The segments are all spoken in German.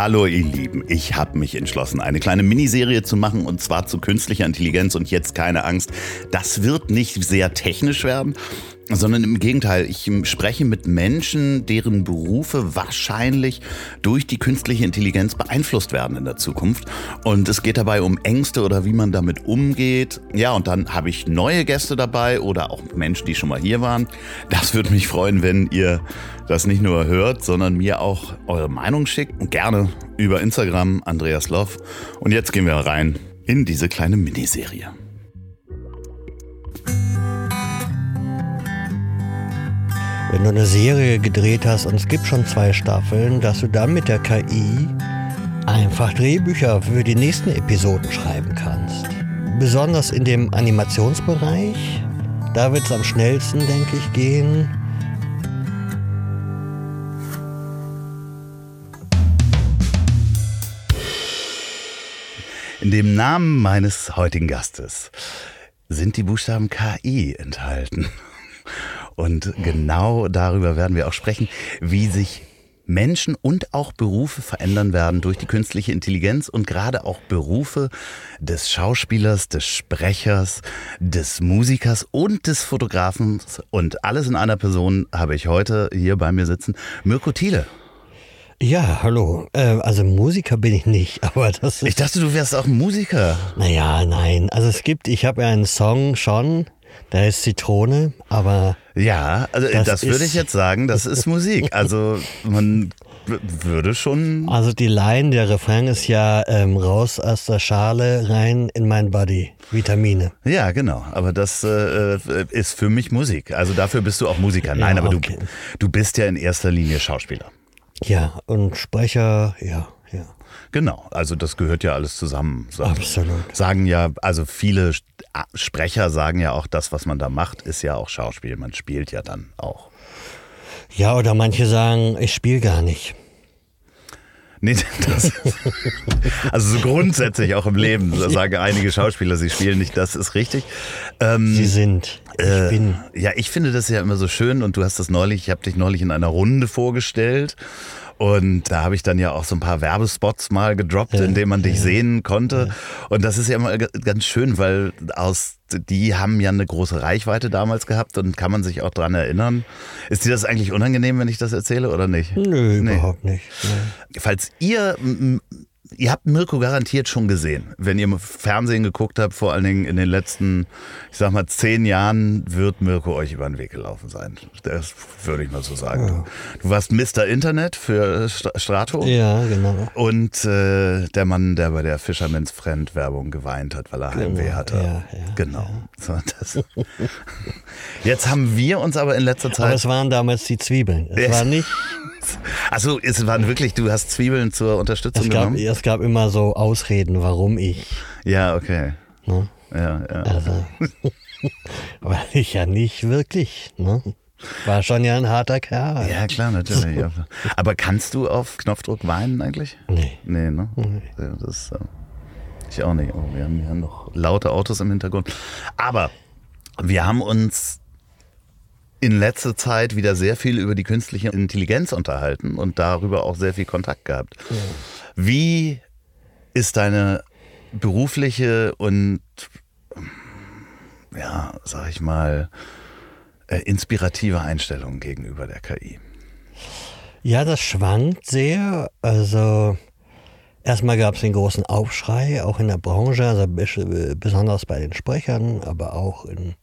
Hallo ihr Lieben, ich habe mich entschlossen, eine kleine Miniserie zu machen und zwar zu künstlicher Intelligenz. Und jetzt keine Angst, das wird nicht sehr technisch werden, sondern im Gegenteil, ich spreche mit Menschen, deren Berufe wahrscheinlich durch die künstliche Intelligenz beeinflusst werden in der Zukunft. Und es geht dabei um Ängste oder wie man damit umgeht. Ja, und dann habe ich neue Gäste dabei oder auch Menschen, die schon mal hier waren. Das würde mich freuen, wenn ihr das nicht nur hört, sondern mir auch eure Meinung schickt. Und gerne über Instagram, Andreas Loff. Und jetzt gehen wir rein in diese kleine Miniserie. Wenn du eine Serie gedreht hast und es gibt schon zwei Staffeln, dass du dann mit der KI einfach Drehbücher für die nächsten Episoden schreiben kannst. Besonders in dem Animationsbereich, da wird es am schnellsten, denke ich, gehen. In dem Namen meines heutigen Gastes sind die Buchstaben KI enthalten. Und genau darüber werden wir auch sprechen, wie sich Menschen und auch Berufe verändern werden durch die künstliche Intelligenz und gerade auch Berufe des Schauspielers, des Sprechers, des Musikers und des Fotografen und alles in einer Person habe ich heute hier bei mir sitzen. Mirko Thiele. Ja, hallo. Äh, also Musiker bin ich nicht, aber das ist. Ich dachte, du wärst auch Musiker. Naja, nein. Also es gibt, ich habe ja einen Song schon, da ist Zitrone, aber. Ja, also das, das würde ich jetzt sagen, das ist Musik. Also man würde schon. Also die Line, der Refrain ist ja ähm, raus aus der Schale, rein in mein Body. Vitamine. Ja, genau. Aber das äh, ist für mich Musik. Also dafür bist du auch Musiker. Nein, ja, aber okay. du, du bist ja in erster Linie Schauspieler. Ja, und Sprecher, ja, ja. Genau, also das gehört ja alles zusammen. Absolut. Sagen ja, also viele Sprecher sagen ja auch, das, was man da macht, ist ja auch Schauspiel. Man spielt ja dann auch. Ja, oder manche sagen, ich spiele gar nicht. Nee, das, also so grundsätzlich auch im Leben da sagen einige Schauspieler, sie spielen nicht, das ist richtig. Ähm, sie sind. Ich äh, bin. Ja, ich finde das ja immer so schön und du hast das neulich, ich habe dich neulich in einer Runde vorgestellt und da habe ich dann ja auch so ein paar Werbespots mal gedroppt, ja, in denen man dich ja. sehen konnte. Ja. Und das ist ja immer ganz schön, weil aus die haben ja eine große Reichweite damals gehabt und kann man sich auch dran erinnern. Ist dir das eigentlich unangenehm, wenn ich das erzähle oder nicht? Nö, nee. überhaupt nicht. Nee. Falls ihr Ihr habt Mirko garantiert schon gesehen. Wenn ihr Fernsehen geguckt habt, vor allen Dingen in den letzten, ich sag mal, zehn Jahren, wird Mirko euch über den Weg gelaufen sein. Das würde ich mal so sagen. Ja. Du warst Mr. Internet für Strato. Ja, genau. Und äh, der Mann, der bei der Fisherman's Friend Werbung geweint hat, weil er genau. Heimweh hatte. Ja, ja, genau. So, Jetzt haben wir uns aber in letzter Zeit. Aber es waren damals die Zwiebeln. Es war nicht. Also es waren wirklich, du hast Zwiebeln zur Unterstützung es gab, genommen? Es gab immer so Ausreden, warum ich. Ja, okay. Ne? Ja, ja. Also, weil ich ja nicht wirklich, ne? War schon ja ein harter Kerl. Ja, klar, natürlich. Aber kannst du auf Knopfdruck weinen eigentlich? Nee. Nee, ne? Nee. Das, äh, ich auch nicht. Oh, wir haben ja noch laute Autos im Hintergrund. Aber wir haben uns in letzter Zeit wieder sehr viel über die künstliche Intelligenz unterhalten und darüber auch sehr viel Kontakt gehabt. Ja. Wie ist deine berufliche und, ja, sag ich mal, äh, inspirative Einstellung gegenüber der KI? Ja, das schwankt sehr. Also erstmal gab es den großen Aufschrei, auch in der Branche, also besonders bei den Sprechern, aber auch in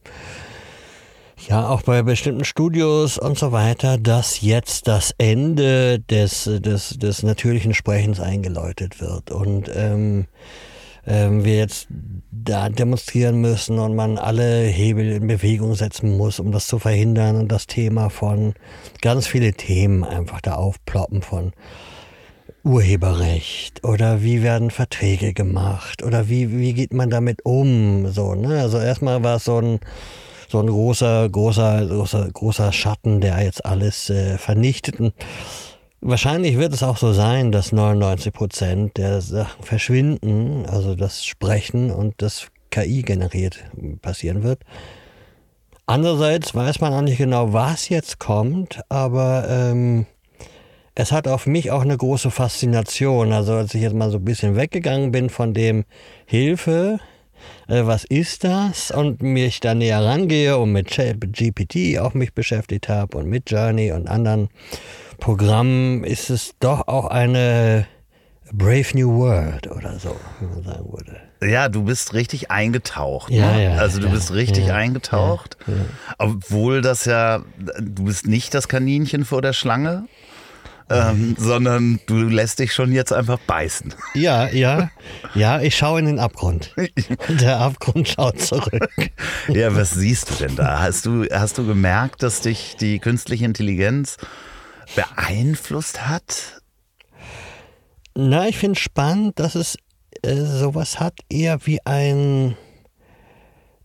ja, auch bei bestimmten Studios und so weiter, dass jetzt das Ende des, des, des natürlichen Sprechens eingeläutet wird und ähm, ähm, wir jetzt da demonstrieren müssen und man alle Hebel in Bewegung setzen muss, um das zu verhindern und das Thema von ganz viele Themen einfach da aufploppen von Urheberrecht oder wie werden Verträge gemacht oder wie, wie geht man damit um, so, ne? Also erstmal war es so ein so ein großer, großer, großer, großer Schatten, der jetzt alles äh, vernichtet. Und wahrscheinlich wird es auch so sein, dass 99 Prozent der Sachen verschwinden, also das Sprechen und das KI generiert passieren wird. Andererseits weiß man auch nicht genau, was jetzt kommt, aber ähm, es hat auf mich auch eine große Faszination. Also als ich jetzt mal so ein bisschen weggegangen bin von dem Hilfe, was ist das? Und mich da näher rangehe und mit GPT auch mich beschäftigt habe und mit Journey und anderen Programmen, ist es doch auch eine Brave New World oder so, wie man sagen würde. Ja, du bist richtig eingetaucht. Ja, ne? ja, also du ja, bist richtig eingetaucht. Obwohl das ja, du bist nicht das Kaninchen vor der Schlange, ähm, sondern du lässt dich schon jetzt einfach beißen. Ja, ja, ja, ich schaue in den Abgrund. Der Abgrund schaut zurück. Ja, was siehst du denn da? Hast du, hast du gemerkt, dass dich die künstliche Intelligenz beeinflusst hat? Na, ich finde spannend, dass es äh, sowas hat, eher wie ein,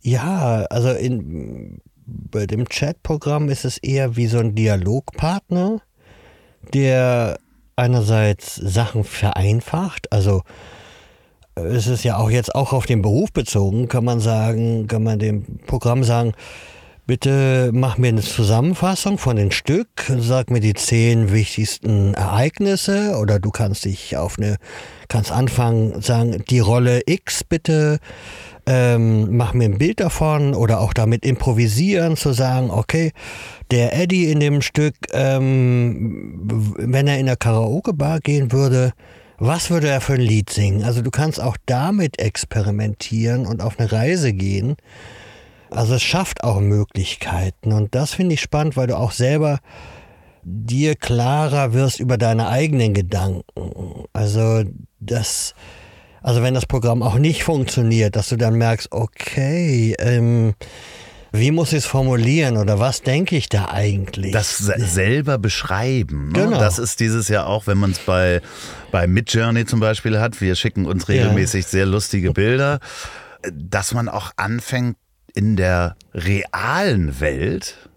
ja, also in, bei dem Chatprogramm ist es eher wie so ein Dialogpartner, der einerseits Sachen vereinfacht, also äh, es ist ja auch jetzt auch auf den Beruf bezogen, kann man sagen, kann man dem Programm sagen, bitte mach mir eine Zusammenfassung von den Stück, sag mir die zehn wichtigsten Ereignisse oder du kannst dich auf eine, kannst anfangen, sagen, die Rolle X bitte, ähm, mach mir ein Bild davon oder auch damit improvisieren, zu sagen, okay, der Eddie in dem Stück, ähm, wenn er in der Karaoke-Bar gehen würde, was würde er für ein Lied singen? Also du kannst auch damit experimentieren und auf eine Reise gehen. Also es schafft auch Möglichkeiten und das finde ich spannend, weil du auch selber dir klarer wirst über deine eigenen Gedanken. Also das, also wenn das Programm auch nicht funktioniert, dass du dann merkst, okay, ähm, wie muss ich es formulieren oder was denke ich da eigentlich? Das se- selber beschreiben. Ne? Genau. Das ist dieses Jahr auch, wenn man es bei, bei Midjourney zum Beispiel hat. Wir schicken uns regelmäßig sehr lustige Bilder, dass man auch anfängt, in der realen Welt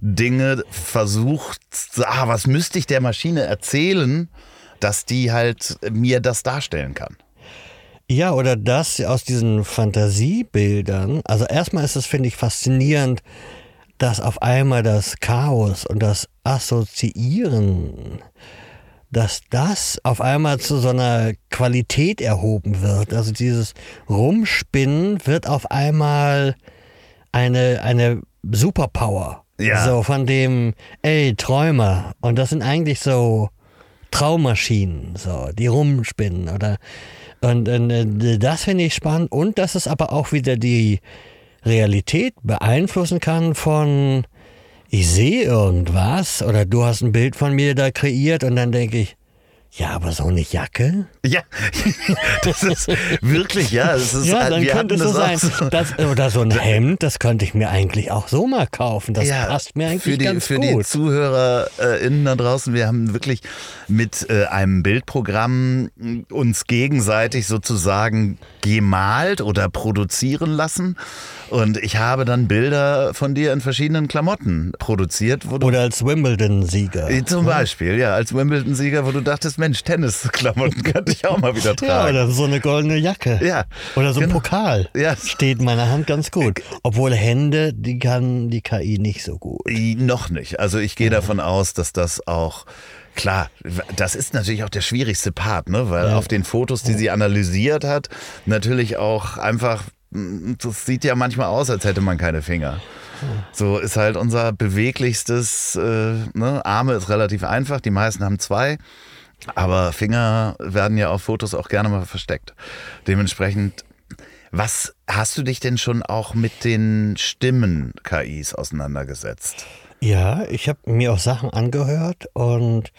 Dinge versucht, ah, was müsste ich der Maschine erzählen, dass die halt mir das darstellen kann. Ja, oder das aus diesen Fantasiebildern. Also erstmal ist es, finde ich, faszinierend, dass auf einmal das Chaos und das Assoziieren, dass das auf einmal zu so einer Qualität erhoben wird. Also dieses Rumspinnen wird auf einmal eine, eine Superpower. Ja. So von dem, ey, Träumer. Und das sind eigentlich so Traummaschinen, so, die rumspinnen oder und, und äh, das finde ich spannend. Und dass es aber auch wieder die Realität beeinflussen kann von ich sehe irgendwas oder du hast ein Bild von mir da kreiert und dann denke ich, ja, aber so eine Jacke? Ja, das ist wirklich, ja. Das ist, Ja, dann könnte es so sein. Das, oder so ein Hemd, das könnte ich mir eigentlich auch so mal kaufen. Das passt mir eigentlich für die, ganz für gut. die ZuhörerInnen da draußen, wir haben wirklich mit äh, einem Bildprogramm uns gegenseitig sozusagen gemalt oder produzieren lassen. Und ich habe dann Bilder von dir in verschiedenen Klamotten produziert, wo du Oder als Wimbledon-Sieger. Äh, zum Beispiel, ja, als Wimbledon-Sieger, wo du dachtest, Mensch, Tennisklamotten könnte ich auch mal wieder Ja, tragen. oder so eine goldene Jacke. Ja, Oder so ein genau. Pokal. Ja. Steht in meiner Hand ganz gut. Obwohl Hände, die kann die KI nicht so gut. Noch nicht. Also ich gehe davon aus, dass das auch Klar, das ist natürlich auch der schwierigste Part, ne? weil Ja. auf den Fotos, die sie analysiert hat, natürlich auch einfach, das sieht ja manchmal aus, als hätte man keine Finger. So ist halt unser beweglichstes, äh, ne? Arme ist relativ einfach, die meisten haben zwei. Aber Finger werden ja auf Fotos auch gerne mal versteckt. Dementsprechend, was hast du dich denn schon auch mit den Stimmen-KIs auseinandergesetzt? Ja, ich habe mir auch Sachen angehört und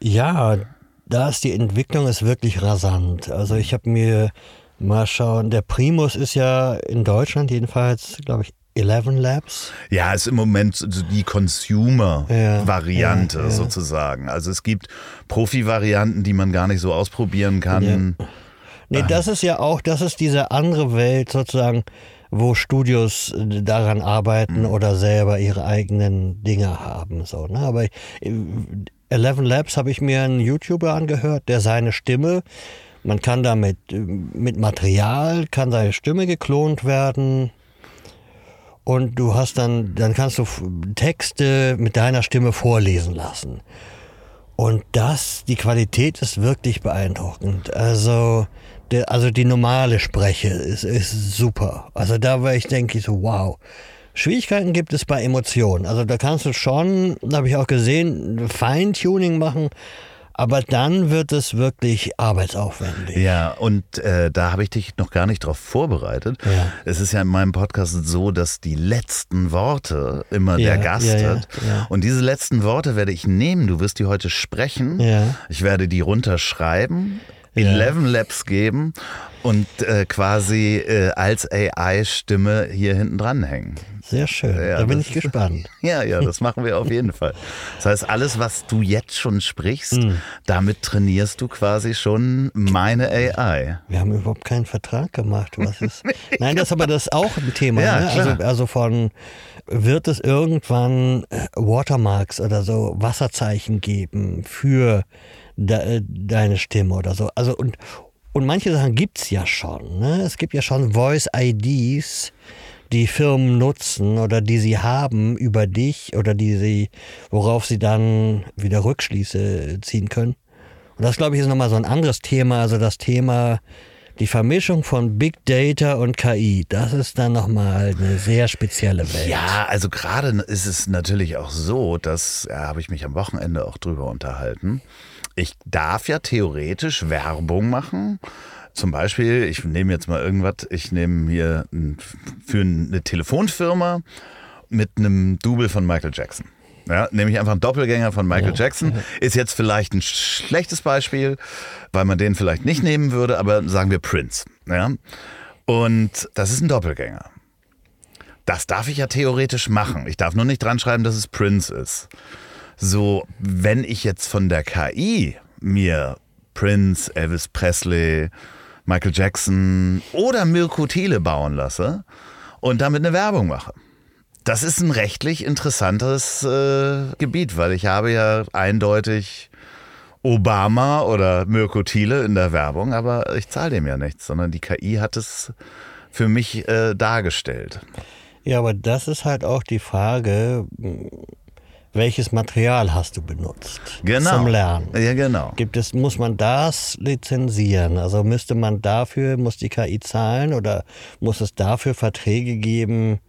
ja, da ist die Entwicklung ist wirklich rasant. Also ich habe mir mal schauen, der Primus ist ja in Deutschland jedenfalls, glaube ich, 11 Labs. Ja, ist im Moment die Consumer-Variante Ja, ja, ja. sozusagen. Also es gibt Profi-Varianten, die man gar nicht so ausprobieren kann. Nee, das ist ja auch, das ist diese andere Welt sozusagen, wo Studios äh, daran arbeiten oder selber ihre eigenen Dinge haben. So, ne? Aber äh, 11 Labs habe ich mir einen YouTuber angehört, der seine Stimme, man kann damit mit Material, kann seine Stimme geklont werden. Und du hast dann, dann kannst du Texte mit deiner Stimme vorlesen lassen. Und das, die Qualität ist wirklich beeindruckend. Also, der, also die normale Spreche ist, ist super. Also da war ich, denke ich so, wow. Schwierigkeiten gibt es bei Emotionen. Also da kannst du schon, habe ich auch gesehen, Feintuning machen. Aber dann wird es wirklich arbeitsaufwendig. Ja, und äh, da habe ich dich noch gar nicht drauf vorbereitet. Ja. Es ist ja in meinem Podcast so, dass die letzten Worte immer ja, der Gast ja, hat. Und diese letzten Worte werde ich nehmen. Du wirst die heute sprechen. Ich werde die runterschreiben. 11 Labs geben und äh, quasi äh, als AI-Stimme hier hinten dran hängen. Sehr schön. Ja, da bin ich gespannt. Ja, ja, das machen wir auf jeden Fall. Das heißt, alles, was du jetzt schon sprichst, mhm. damit trainierst du quasi schon meine AI. Wir haben überhaupt keinen Vertrag gemacht. Was ist? Nein, das ist aber das ist auch ein Thema. Ja, ne? also, also von wird es irgendwann äh, Watermarks oder so Wasserzeichen geben für de, äh, deine Stimme oder so. Also und, und manche Sachen gibt es ja schon. Ne? Es gibt ja schon Voice-IDs, die Firmen nutzen oder die sie haben über dich oder die sie, worauf sie dann wieder Rückschlüsse ziehen können. Und das, glaube ich, ist nochmal so ein anderes Thema. Also das Thema, die Vermischung von Big Data und KI, das ist dann nochmal eine sehr spezielle Welt. Ja, also gerade ist es natürlich auch so, dass, ja, habe ich mich am Wochenende auch drüber unterhalten, ich darf ja theoretisch Werbung machen. Zum Beispiel, ich nehme jetzt mal irgendwas, ich nehme hier für eine Telefonfirma mit einem Double von Michael Jackson. Ja, nämlich einfach ein Doppelgänger von Michael ja. Jackson. Ist jetzt vielleicht ein schlechtes Beispiel, weil man den vielleicht nicht nehmen würde, aber sagen wir Prince. Ja? Und das ist ein Doppelgänger. Das darf ich ja theoretisch machen. Ich darf nur nicht dran schreiben, dass es Prince ist. So, wenn ich jetzt von der KI mir Prince, Elvis Presley, Michael Jackson oder Mirko Thiele bauen lasse und damit eine Werbung mache. Das ist ein rechtlich interessantes äh, Gebiet, weil ich habe ja eindeutig Obama oder Mirko Thiele in der Werbung, aber ich zahle dem ja nichts, sondern die KI hat es für mich äh, dargestellt. Ja, aber das ist halt auch die Frage, welches Material hast du benutzt genau. zum Lernen. Ja, genau. Gibt es, muss man das lizenzieren? Also müsste man dafür, muss die KI zahlen oder muss es dafür Verträge geben,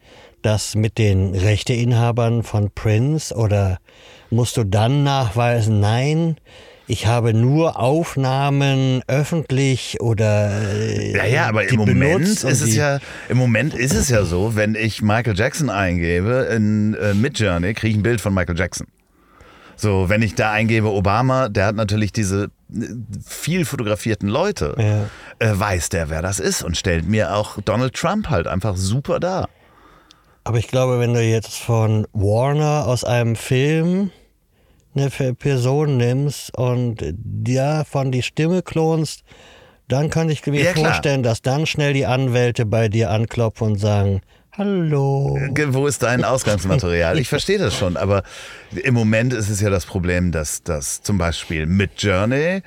das mit den Rechteinhabern von Prince oder musst du dann nachweisen, nein, ich habe nur Aufnahmen öffentlich oder äh, ja ja aber im Moment ist es ja im Moment ist es ja so wenn ich Michael Jackson eingebe in äh, Midjourney kriege ich ein Bild von Michael Jackson. So wenn ich da eingebe Obama der hat natürlich diese äh, viel fotografierten Leute. Ja. äh, weiß der wer das ist und stellt mir auch Donald Trump halt einfach super dar. Aber ich glaube wenn du jetzt von Warner aus einem Film eine Person nimmst und davon die Stimme klonst, dann kann ich mir ja, vorstellen, dass dann schnell die Anwälte bei dir anklopfen und sagen, Hallo. Wo ist dein Ausgangsmaterial? Ich verstehe das schon, aber im Moment ist es ja das Problem, dass das zum Beispiel mit Journey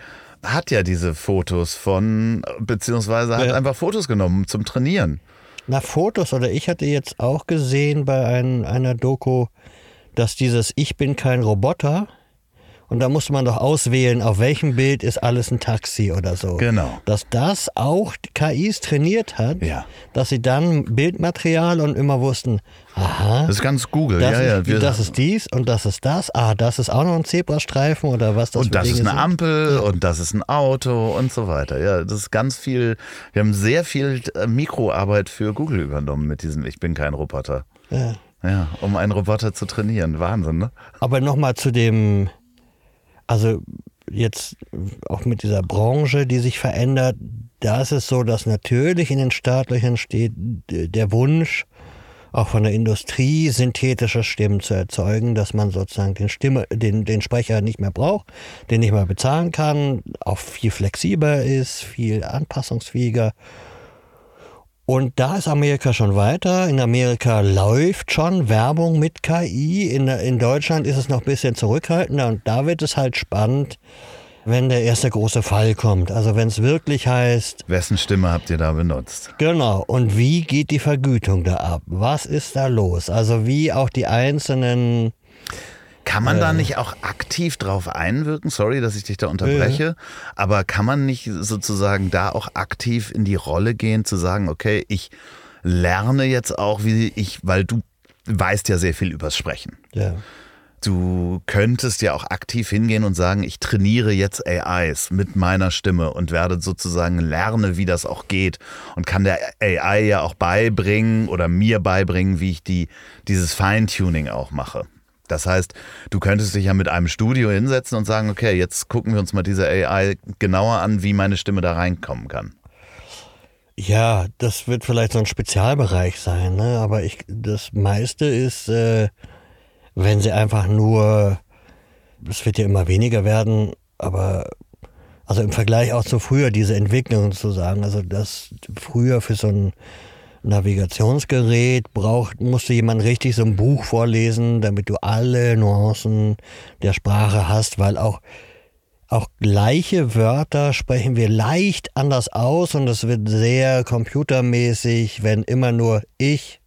hat ja diese Fotos von, beziehungsweise hat ja. einfach Fotos genommen zum Trainieren. Na, Fotos, oder ich hatte jetzt auch gesehen bei ein, einer Doku, dass dieses Ich bin kein Roboter und da musste man doch auswählen, auf welchem Bild ist alles ein Taxi oder so. Genau. Dass das auch KIs trainiert hat, ja. dass sie dann Bildmaterial und immer wussten, aha. Das ist ganz Google, das ja, ist, ja. Das ist dies und das ist das. Ah, das ist auch noch ein Zebrastreifen oder was das Und das Dinge ist eine sind. Ampel und das ist ein Auto und so weiter. Ja, das ist ganz viel. Wir haben sehr viel äh, Mikroarbeit für Google übernommen mit diesem Ich bin kein Roboter. Ja. Ja, um einen Roboter zu trainieren. Wahnsinn, ne? Aber nochmal zu dem also jetzt auch mit dieser Branche, die sich verändert, da ist es so, dass natürlich in den Startlöchern steht der Wunsch, auch von der Industrie synthetische Stimmen zu erzeugen, dass man sozusagen den, Stimme, den, den Sprecher nicht mehr braucht, den nicht mehr bezahlen kann, auch viel flexibler ist, viel anpassungsfähiger und da ist Amerika schon weiter. In Amerika läuft schon Werbung mit KI. In, in Deutschland ist es noch ein bisschen zurückhaltender. Und da wird es halt spannend, wenn der erste große Fall kommt. Also wenn es wirklich heißt. Wessen Stimme habt ihr da benutzt? Genau. Und wie geht die Vergütung da ab? Was ist da los? Also wie auch die einzelnen Kann man da Äh. nicht auch aktiv drauf einwirken? Sorry, dass ich dich da unterbreche, aber kann man nicht sozusagen da auch aktiv in die Rolle gehen, zu sagen, okay, ich lerne jetzt auch, wie ich, weil du weißt ja sehr viel übers Sprechen. Ja. Du könntest ja auch aktiv hingehen und sagen, ich trainiere jetzt AIs mit meiner Stimme und werde sozusagen lerne, wie das auch geht und kann der AI ja auch beibringen oder mir beibringen, wie ich die, dieses Feintuning auch mache. Das heißt, du könntest dich ja mit einem Studio hinsetzen und sagen, okay, jetzt gucken wir uns mal diese AI genauer an, wie meine Stimme da reinkommen kann. Ja, das wird vielleicht so ein Spezialbereich sein, ne? aber ich, das meiste ist, äh, wenn sie einfach nur, es wird ja immer weniger werden, aber also im Vergleich auch zu früher, diese Entwicklung zu sagen, also das früher für so ein Navigationsgerät braucht, musste jemand richtig so ein Buch vorlesen, damit du alle Nuancen der Sprache hast, weil auch auch gleiche Wörter sprechen wir leicht anders aus und es wird sehr computermäßig, wenn immer nur ich,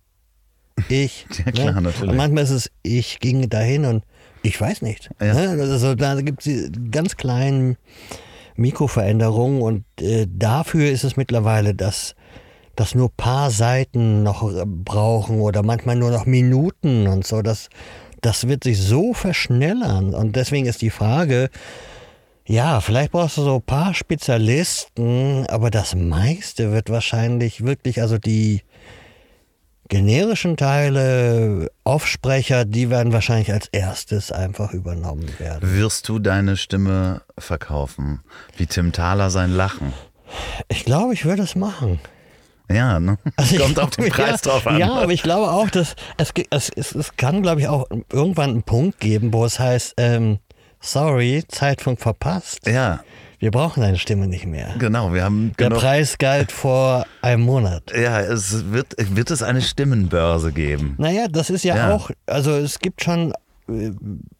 ich. Ja, klar, ne? natürlich. Und manchmal ist es, ich ging dahin und ich weiß nicht. Ja. Ne? Also da gibt es ganz kleinen Mikroveränderungen und äh, dafür ist es mittlerweile, dass dass nur paar Seiten noch äh, brauchen oder manchmal nur noch Minuten und so. Das, das wird sich so verschnellern. Und deswegen ist die Frage, ja, vielleicht brauchst du so ein paar Spezialisten, aber das meiste wird wahrscheinlich wirklich, also die generischen Teile, Aufsprecher, die werden wahrscheinlich als erstes einfach übernommen werden. Wirst du deine Stimme verkaufen? Wie Tim Thaler sein Lachen? Ich glaube, ich würde es machen. Ja, ne? Also ich- Kommt auf den Preis ja, drauf an. Ja, aber ich glaube auch, dass es, es, es, es kann, glaube ich, auch irgendwann einen Punkt geben, wo es heißt, ähm, sorry, Zeitpunkt verpasst. ja, Wir brauchen deine Stimme nicht mehr. genau. Wir haben Der genug, Preis galt vor einem Monat. Ja, es wird, wird es eine Stimmenbörse geben. Naja, das ist ja, Ja. auch, also es gibt schon, äh,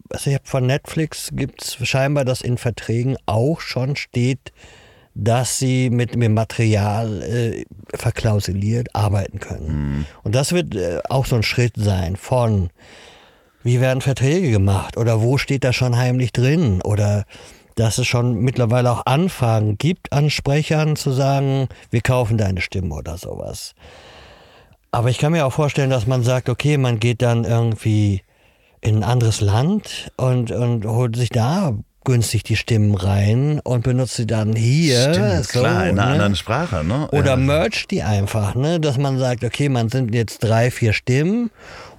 also ich habe von Netflix gibt es scheinbar, dass in Verträgen auch schon steht, dass sie mit dem Material äh, verklausuliert arbeiten können. Und das wird äh, auch so ein Schritt sein von, wie werden Verträge gemacht oder wo steht da schon heimlich drin oder dass es schon mittlerweile auch Anfragen gibt an Sprechern zu sagen, wir kaufen deine Stimme oder sowas. Aber ich kann mir auch vorstellen, dass man sagt, okay, man geht dann irgendwie in ein anderes Land und, und holt sich da günstig die Stimmen rein und benutzt sie dann hier. Stimmt, so, klar, in einer ne? anderen Sprache, ne? Oder ja. mercht die einfach, ne? dass man sagt, okay, man sind jetzt drei, vier Stimmen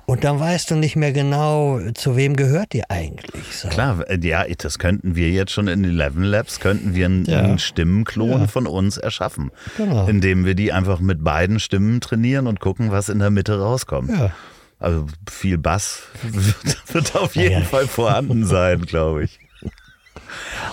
und dann weißt du nicht mehr genau, zu wem gehört die eigentlich. So. Klar, ja, das könnten wir jetzt schon in Eleven Labs, könnten wir einen, Ja. einen Stimmenklon Ja. von uns erschaffen. Genau. Indem wir die einfach mit beiden Stimmen trainieren und gucken, was in der Mitte rauskommt. Ja. Also viel Bass wird, wird auf jeden Ja. Fall vorhanden sein, glaube ich.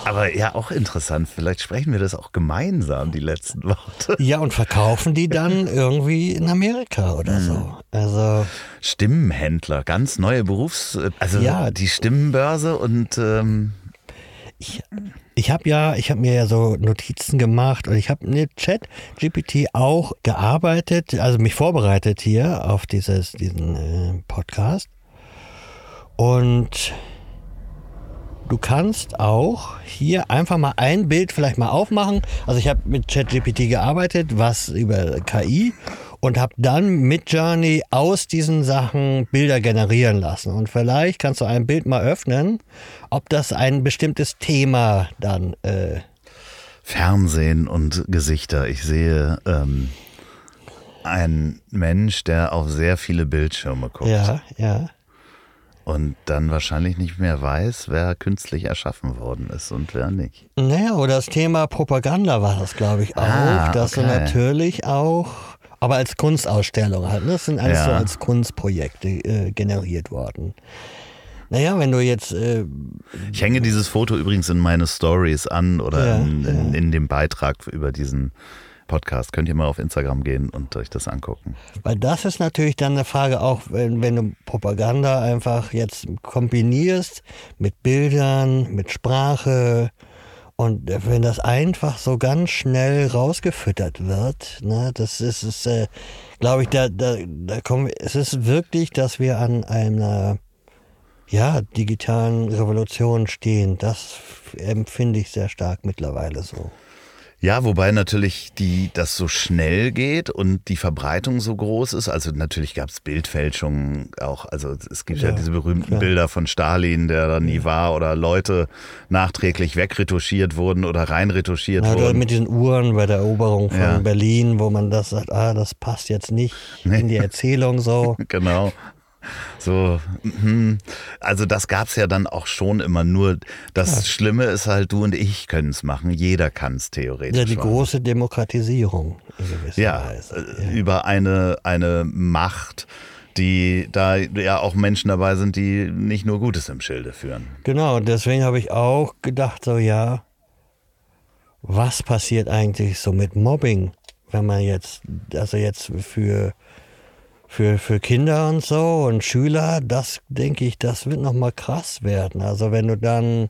Aber ja, auch interessant. Vielleicht sprechen wir das auch gemeinsam, die letzten Worte. ja, und verkaufen die dann irgendwie in Amerika oder Mhm. so. Also, Stimmenhändler, ganz neue Berufs-, also Ja. die Stimmenbörse und ähm, ich, ich habe ja, ich habe mir ja so Notizen gemacht und ich habe mit Chat GPT auch gearbeitet, also mich vorbereitet hier auf dieses, diesen äh, Podcast. Und du kannst auch hier einfach mal ein Bild vielleicht mal aufmachen. Also ich habe mit ChatGPT gearbeitet, was über KI und habe dann mit Journey aus diesen Sachen Bilder generieren lassen. Und vielleicht kannst du ein Bild mal öffnen, ob das ein bestimmtes Thema dann äh, Fernsehen und Gesichter. Ich sehe ähm, einen Mensch, der auf sehr viele Bildschirme guckt ja, ja. Und dann wahrscheinlich nicht mehr weiß, wer künstlich erschaffen worden ist und wer nicht. Naja, oder das Thema Propaganda war das, glaube ich, auch, Ah, dass du natürlich auch, aber als Kunstausstellung halt, ne? das sind alles Ja. so als Kunstprojekte äh, generiert worden. Naja, wenn du jetzt, äh, Ich hänge dieses Foto übrigens in meine Stories an oder Ja, in, in, in dem Beitrag über diesen Podcast. Könnt ihr mal auf Instagram gehen und euch das angucken. weil das ist natürlich dann eine Frage auch, wenn, wenn du Propaganda einfach jetzt kombinierst mit Bildern, mit Sprache und wenn das einfach so ganz schnell rausgefüttert wird, ne, das ist, ist äh, glaube ich, da, da, da kommen wir, es ist wirklich, dass wir an einer ja, digitalen Revolution stehen. Das empfinde ich sehr stark mittlerweile so. Ja, wobei natürlich die, das so schnell geht und die Verbreitung so groß ist. Also natürlich gab es Bildfälschungen auch. Also es gibt ja, ja diese berühmten klar. Bilder von Stalin, der da nie ja. war, oder Leute nachträglich wegretuschiert wurden oder reinretuschiert ja, wurden. Mit diesen Uhren bei der Eroberung von Berlin, wo man das sagt, ah, das passt jetzt nicht nee. in die Erzählung so. genau. So, hm. also das gab es ja dann auch schon immer. Nur das ja. Schlimme ist halt, du und ich können es machen. Jeder kann es theoretisch. Ja, die machen. große Demokratisierung. ja, Weise. ja, über eine, eine Macht, die da ja auch Menschen dabei sind, die nicht nur Gutes im Schilde führen. Genau, und deswegen habe ich auch gedacht, so ja, was passiert eigentlich so mit Mobbing, wenn man jetzt, also jetzt für für, für Kinder und so und Schüler, das denke ich, das wird nochmal krass werden. Also wenn du dann,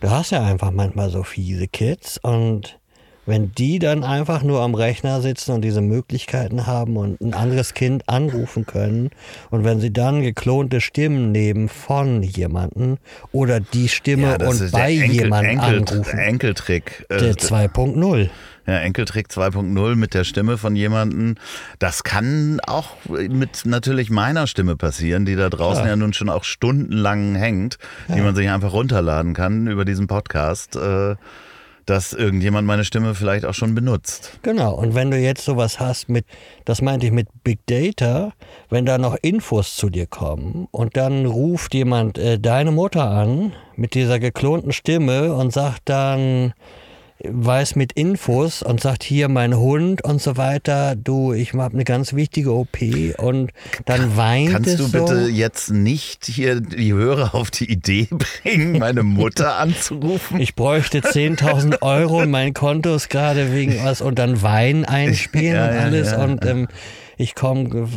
du hast ja einfach manchmal so fiese Kids und wenn die dann einfach nur am Rechner sitzen und diese Möglichkeiten haben und ein anderes Kind anrufen können und wenn sie dann geklonte Stimmen nehmen von jemandem oder die Stimme ja, und bei jemandem anrufen. Enkeltrick. Äh, der 2.0 ja, Enkeltrick 2.0 mit der Stimme von jemandem. Das kann auch mit natürlich meiner Stimme passieren, die da draußen ja, ja nun schon auch stundenlang hängt, ja. die man sich einfach runterladen kann über diesen Podcast. Äh, dass irgendjemand meine Stimme vielleicht auch schon benutzt. Genau, und wenn du jetzt sowas hast mit, das meinte ich mit Big Data, wenn da noch Infos zu dir kommen und dann ruft jemand äh, deine Mutter an mit dieser geklonten Stimme und sagt dann, weiß mit Infos und sagt hier mein Hund und so weiter, du, ich habe eine ganz wichtige OP und dann weint Kannst es du so. bitte jetzt nicht hier die Hörer auf die Idee bringen, meine Mutter anzurufen? Ich bräuchte 10.000 Euro, mein Konto ist gerade wegen was und dann Wein einspielen ja, und alles ja, ja, und ähm, ich komme,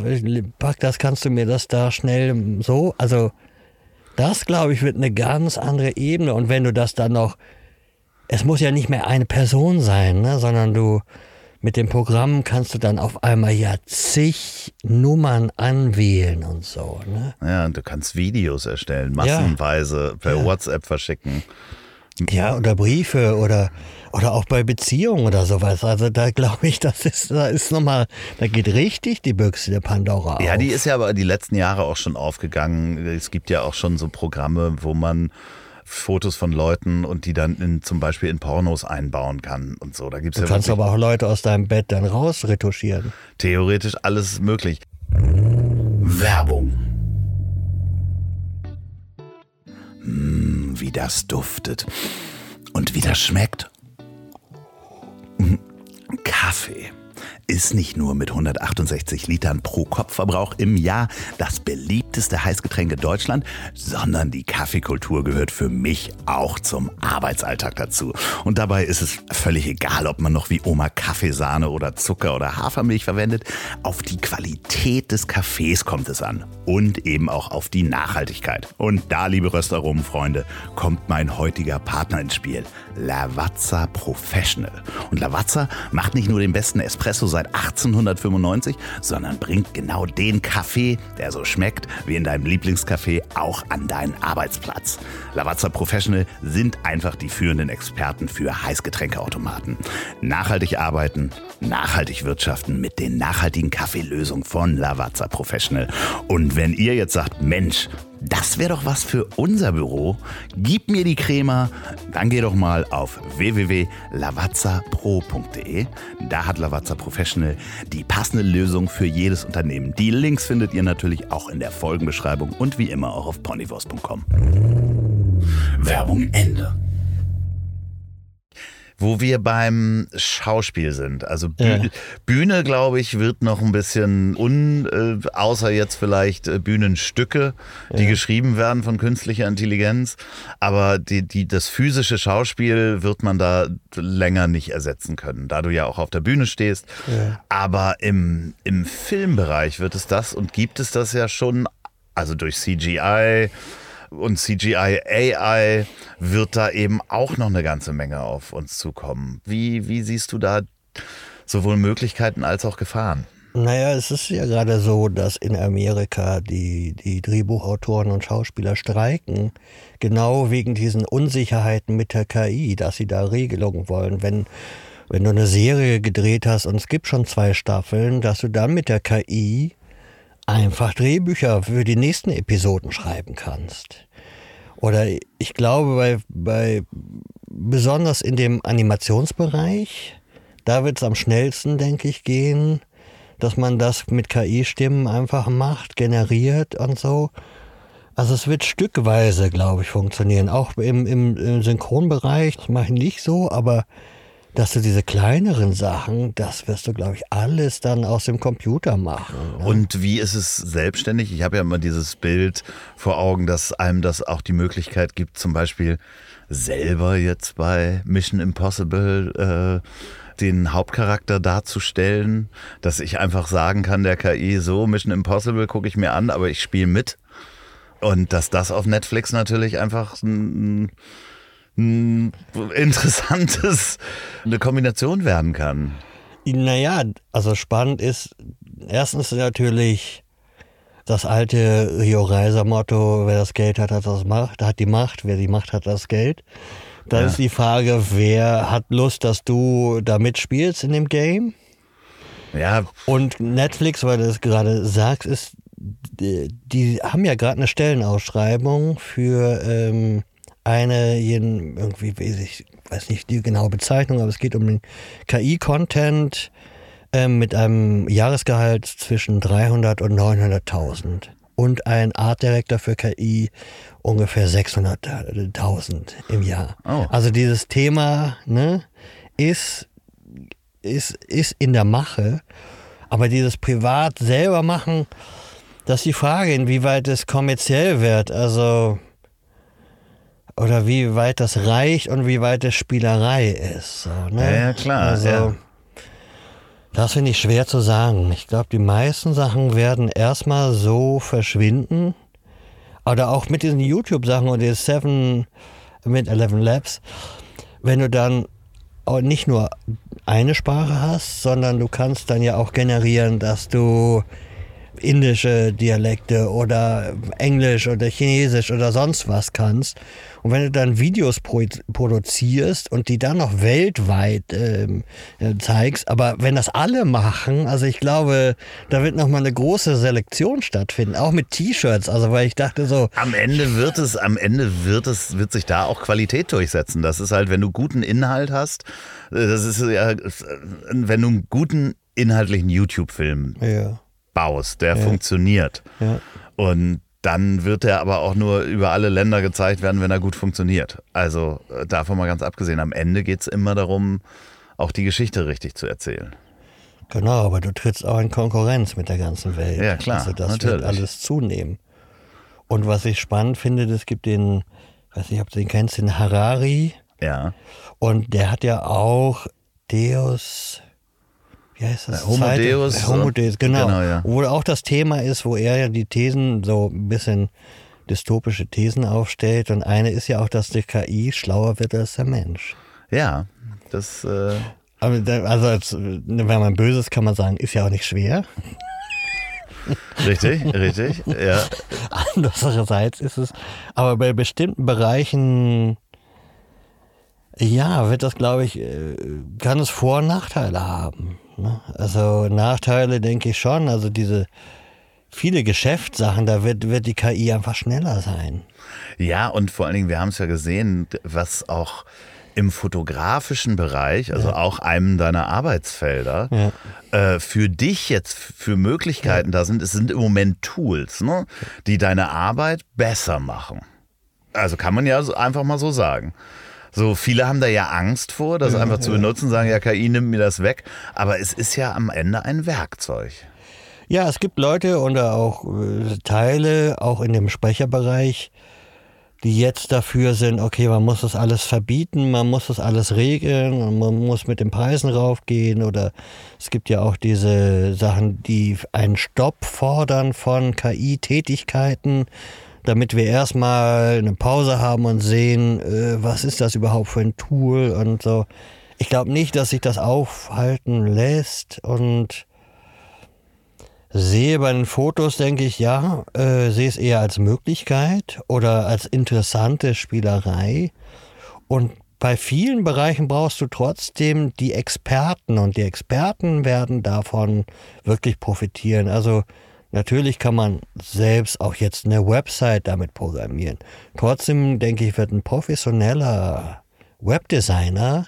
pack das, kannst du mir das da schnell so, also das, glaube ich, wird eine ganz andere Ebene und wenn du das dann noch es muss ja nicht mehr eine Person sein, ne, sondern du mit dem Programm kannst du dann auf einmal ja zig Nummern anwählen und so. Ne? Ja, und du kannst Videos erstellen, massenweise ja. per ja. WhatsApp verschicken. Ja, oder Briefe oder, oder auch bei Beziehungen oder sowas. Also da glaube ich, das ist, da ist nochmal, da geht richtig die Büchse der Pandora auf. Ja, die ist ja aber die letzten Jahre auch schon aufgegangen. Es gibt ja auch schon so Programme, wo man Fotos von Leuten und die dann in, zum Beispiel in Pornos einbauen kann und so. Da gibt's du ja kannst aber auch Leute aus deinem Bett dann rausretuschieren. Theoretisch alles möglich. Werbung. Mmh, wie das duftet und wie das schmeckt. Kaffee ist nicht nur mit 168 Litern pro Kopfverbrauch im Jahr das beliebteste Heißgetränk in Deutschland, sondern die Kaffeekultur gehört für mich auch zum Arbeitsalltag dazu. Und dabei ist es völlig egal, ob man noch wie Oma Kaffeesahne oder Zucker oder Hafermilch verwendet. Auf die Qualität des Kaffees kommt es an und eben auch auf die Nachhaltigkeit. Und da, liebe Röstaromen-Freunde, kommt mein heutiger Partner ins Spiel. Lavazza Professional. Und Lavazza macht nicht nur den besten Espresso seit 1895, sondern bringt genau den Kaffee, der so schmeckt wie in deinem Lieblingscafé, auch an deinen Arbeitsplatz. Lavazza Professional sind einfach die führenden Experten für Heißgetränkeautomaten. Nachhaltig arbeiten, nachhaltig wirtschaften mit den nachhaltigen Kaffeelösungen von Lavazza Professional. Und wenn ihr jetzt sagt, Mensch, das wäre doch was für unser Büro. Gib mir die Crema. Dann geh doch mal auf www.lavazzapro.de. Da hat Lavazza Professional die passende Lösung für jedes Unternehmen. Die Links findet ihr natürlich auch in der Folgenbeschreibung und wie immer auch auf ponywurst.com. Werbung Ende wo wir beim Schauspiel sind. Also Büh ja. Bühne, glaube ich, wird noch ein bisschen un, äh, außer jetzt vielleicht äh, Bühnenstücke, die ja. geschrieben werden von künstlicher Intelligenz. Aber die, die, das physische Schauspiel wird man da länger nicht ersetzen können, da du ja auch auf der Bühne stehst. Ja. Aber im, im Filmbereich wird es das und gibt es das ja schon, also durch CGI und CGI AI wird da eben auch noch eine ganze Menge auf uns zukommen. Wie, wie siehst du da sowohl Möglichkeiten als auch Gefahren? Naja, es ist ja gerade so, dass in Amerika die, die Drehbuchautoren und Schauspieler streiken, genau wegen diesen Unsicherheiten mit der KI, dass sie da Regelungen wollen. Wenn, wenn du eine Serie gedreht hast und es gibt schon zwei Staffeln, dass du dann mit der KI einfach Drehbücher für die nächsten Episoden schreiben kannst. Oder ich glaube, bei, bei besonders in dem Animationsbereich, da wird es am schnellsten, denke ich, gehen, dass man das mit KI-Stimmen einfach macht, generiert und so. Also es wird stückweise, glaube ich, funktionieren. Auch im, im, im Synchronbereich, das mache ich nicht so, aber dass du diese kleineren Sachen, das wirst du, glaube ich, alles dann aus dem Computer machen. Ne? Und wie ist es selbstständig? Ich habe ja immer dieses Bild vor Augen, dass einem das auch die Möglichkeit gibt, zum Beispiel selber jetzt bei Mission Impossible äh, den Hauptcharakter darzustellen, dass ich einfach sagen kann, der KI, so Mission Impossible gucke ich mir an, aber ich spiele mit. Und dass das auf Netflix natürlich einfach ein, ein interessantes, eine Kombination werden kann. Naja, also spannend ist erstens natürlich das alte Rio Reiser Motto, wer das Geld hat, hat das Macht, hat die Macht, wer die Macht hat, das Geld. Da ja. ist die Frage, wer hat Lust, dass du da mitspielst in dem Game? Ja. Und Netflix, weil du es gerade sagst, ist, die, die haben ja gerade eine Stellenausschreibung für ähm, eine, irgendwie, weiß ich weiß nicht die genaue Bezeichnung, aber es geht um den KI-Content ähm, mit einem Jahresgehalt zwischen 300 und 900.000 und ein Art Director für KI ungefähr 600.000 im Jahr. Oh. Also dieses Thema ne, ist, ist, ist in der Mache, aber dieses Privat selber machen, das ist die Frage, inwieweit es kommerziell wird. Also oder wie weit das reicht und wie weit es Spielerei ist. So, ne? ja, klar. Also, ja. Das finde ich schwer zu sagen. Ich glaube, die meisten Sachen werden erstmal so verschwinden. Oder auch mit diesen YouTube-Sachen und den Seven mit Eleven Labs, wenn du dann nicht nur eine Sprache hast, sondern du kannst dann ja auch generieren, dass du indische Dialekte oder Englisch oder Chinesisch oder sonst was kannst. Und wenn du dann Videos pro produzierst und die dann noch weltweit ähm, äh, zeigst, aber wenn das alle machen, also ich glaube, da wird nochmal eine große Selektion stattfinden, auch mit T-Shirts. Also weil ich dachte so. Am Ende wird es, am Ende wird es, wird sich da auch Qualität durchsetzen. Das ist halt, wenn du guten Inhalt hast, äh, das ist ja, wenn du einen guten inhaltlichen YouTube-Film ja baust, der ja. funktioniert. Ja. Und dann wird er aber auch nur über alle Länder gezeigt werden, wenn er gut funktioniert. Also äh, davon mal ganz abgesehen, am Ende geht es immer darum, auch die Geschichte richtig zu erzählen. Genau, aber du trittst auch in Konkurrenz mit der ganzen Welt. Ja, klar. Also das natürlich. wird alles zunehmen. Und was ich spannend finde, es gibt den, weiß nicht, ob du den kennst, den Harari. Ja. Und der hat ja auch Deus, wie heißt das? Homo Deus. Homo Deus, genau. genau ja. Wo auch das Thema ist, wo er ja die Thesen so ein bisschen dystopische Thesen aufstellt. Und eine ist ja auch, dass die KI schlauer wird als der Mensch. Ja, das. Äh also, als, wenn man böses kann man sagen, ist ja auch nicht schwer. Richtig, richtig, ja. Andererseits ist es, aber bei bestimmten Bereichen ja, wird das, glaube ich, äh, kann es Vor- und Nachteile haben. Ne? Also Nachteile denke ich schon. Also diese viele Geschäftssachen, da wird, wird die KI einfach schneller sein. Ja, und vor allen Dingen, wir haben es ja gesehen, was auch im fotografischen Bereich, also ja. auch einem deiner Arbeitsfelder, ja. äh, für dich jetzt für Möglichkeiten ja. da sind. Es sind im Moment Tools, ne, die deine Arbeit besser machen. Also kann man ja einfach mal so sagen. So, viele haben da ja Angst vor, das ja, einfach zu benutzen, sagen, ja, KI nimmt mir das weg. Aber es ist ja am Ende ein Werkzeug. Ja, es gibt Leute und auch äh, Teile, auch in dem Sprecherbereich, die jetzt dafür sind, okay, man muss das alles verbieten, man muss das alles regeln und man muss mit den Preisen raufgehen oder es gibt ja auch diese Sachen, die einen Stopp fordern von KI-Tätigkeiten damit wir erstmal eine Pause haben und sehen, äh, was ist das überhaupt für ein Tool und so. Ich glaube nicht, dass sich das aufhalten lässt und sehe bei den Fotos, denke ich, ja, äh, sehe es eher als Möglichkeit oder als interessante Spielerei. Und bei vielen Bereichen brauchst du trotzdem die Experten und die Experten werden davon wirklich profitieren. Also natürlich kann man selbst auch jetzt eine Website damit programmieren. Trotzdem denke ich, wird ein professioneller Webdesigner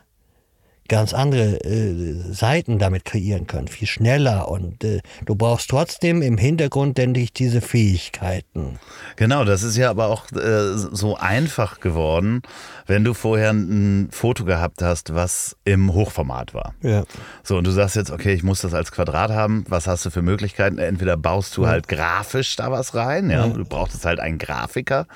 ganz andere äh, Seiten damit kreieren können, viel schneller und äh, du brauchst trotzdem im Hintergrund, denke ich, diese Fähigkeiten. Genau, das ist ja aber auch äh, so einfach geworden, wenn du vorher ein Foto gehabt hast, was im Hochformat war. Ja. So, und du sagst jetzt, okay, ich muss das als Quadrat haben, was hast du für Möglichkeiten? Entweder baust du ja. halt grafisch da was rein, ja, ja. du brauchst halt einen Grafiker,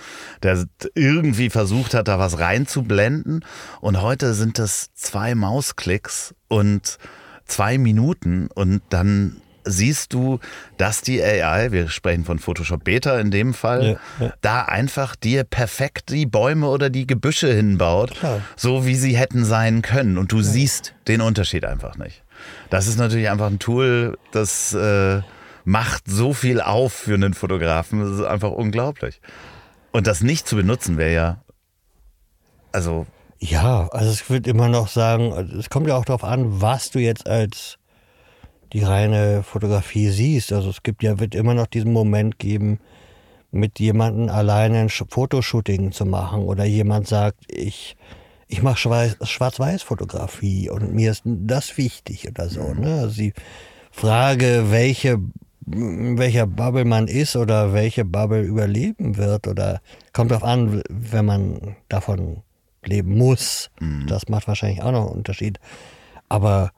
der irgendwie versucht hat, da was reinzublenden und heute sind das zwei Maus Mausklicks und zwei Minuten und dann siehst du, dass die AI, wir sprechen von Photoshop Beta in dem Fall, ja, ja. da einfach dir perfekt die Bäume oder die Gebüsche hinbaut, Klar. so wie sie hätten sein können. Und du ja. siehst den Unterschied einfach nicht. Das ist natürlich einfach ein Tool, das äh, macht so viel auf für einen Fotografen. Das ist einfach unglaublich. Und das nicht zu benutzen wäre ja, also ja, also ich würde immer noch sagen, es kommt ja auch darauf an, was du jetzt als die reine Fotografie siehst. Also es gibt ja, wird immer noch diesen Moment geben, mit jemandem alleine ein Fotoshooting zu machen oder jemand sagt, ich, ich mache Schwarz-Weiß-Fotografie und mir ist das wichtig oder so. Ne? Also die Frage, welche, welcher Bubble man ist oder welche Bubble überleben wird oder kommt darauf an, wenn man davon leben muss. Mhm. Das macht wahrscheinlich auch noch einen Unterschied. Aber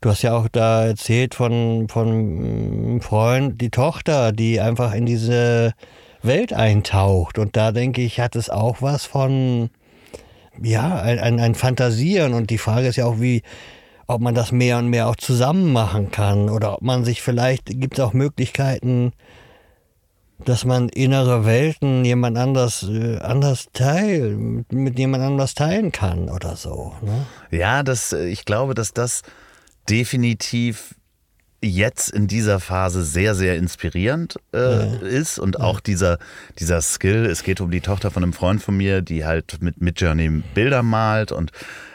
du hast ja auch da erzählt von, von einem Freund, die Tochter, die einfach in diese Welt eintaucht. Und da denke ich, hat es auch was von, ja, ein, ein, ein Fantasieren. Und die Frage ist ja auch, wie, ob man das mehr und mehr auch zusammen machen kann oder ob man sich vielleicht, gibt es auch Möglichkeiten, dass man innere Welten jemand anders, äh, anders teilen, mit jemand anders teilen kann oder so. Ne? Ja, das, äh, ich glaube, dass das definitiv jetzt in dieser Phase sehr, sehr inspirierend äh, ja. ist und ja. auch dieser, dieser Skill, es geht um die Tochter von einem Freund von mir, die halt mit Midjourney Bilder malt und